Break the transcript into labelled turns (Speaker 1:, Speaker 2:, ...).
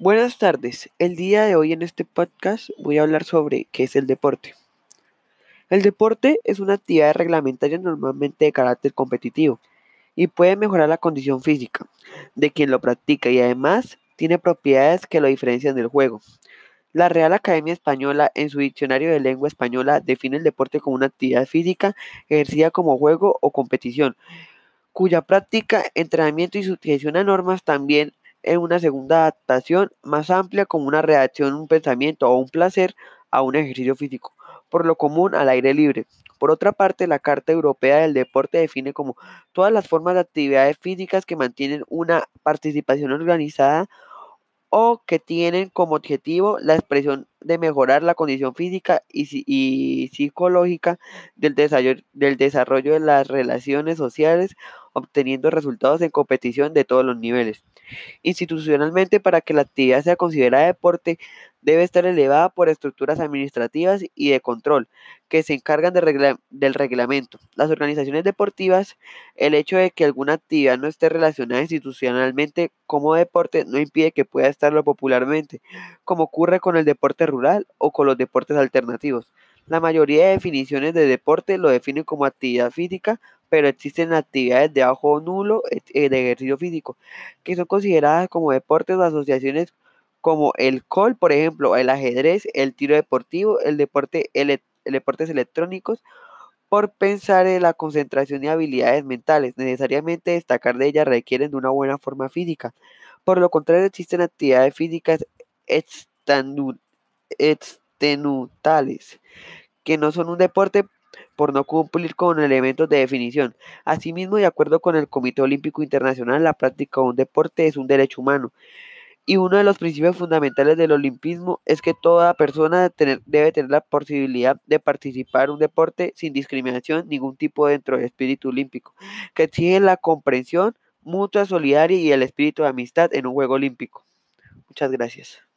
Speaker 1: Buenas tardes. El día de hoy en este podcast voy a hablar sobre qué es el deporte. El deporte es una actividad reglamentaria normalmente de carácter competitivo y puede mejorar la condición física de quien lo practica y además tiene propiedades que lo diferencian del juego. La Real Academia Española en su diccionario de lengua española define el deporte como una actividad física ejercida como juego o competición, cuya práctica, entrenamiento y sujeción a normas también en una segunda adaptación más amplia como una reacción, un pensamiento o un placer a un ejercicio físico, por lo común al aire libre. Por otra parte, la Carta Europea del Deporte define como todas las formas de actividades físicas que mantienen una participación organizada o que tienen como objetivo la expresión de mejorar la condición física y, psicológica del del desarrollo de las relaciones sociales, obteniendo resultados en competición de todos los niveles. Institucionalmente, para que la actividad sea considerada deporte, debe estar elevada por estructuras administrativas y de control que se encargan del reglamento. Las organizaciones deportivas, el hecho de que alguna actividad no esté relacionada institucionalmente como deporte no impide que pueda estarlo popularmente, como ocurre con el deporte rural o con los deportes alternativos. La mayoría de definiciones de deporte lo definen como actividad física, pero existen actividades de bajo nulo eh, de ejercicio físico, que son consideradas como deportes o asociaciones como el COL, por ejemplo, el ajedrez, el tiro deportivo, el deporte, el, deportes electrónicos, por pensar en la concentración y habilidades mentales. Necesariamente destacar de ellas requieren de una buena forma física. Por lo contrario, existen actividades físicas extenutales, que no son un deporte por no cumplir con elementos de definición. Asimismo, de acuerdo con el Comité Olímpico Internacional, la práctica de un deporte es un derecho humano y uno de los principios fundamentales del olimpismo es que toda persona debe tener la posibilidad de participar en un deporte sin discriminación ningún tipo dentro del espíritu olímpico, que exige la comprensión mutua, solidaria y el espíritu de amistad en un juego olímpico. Muchas gracias.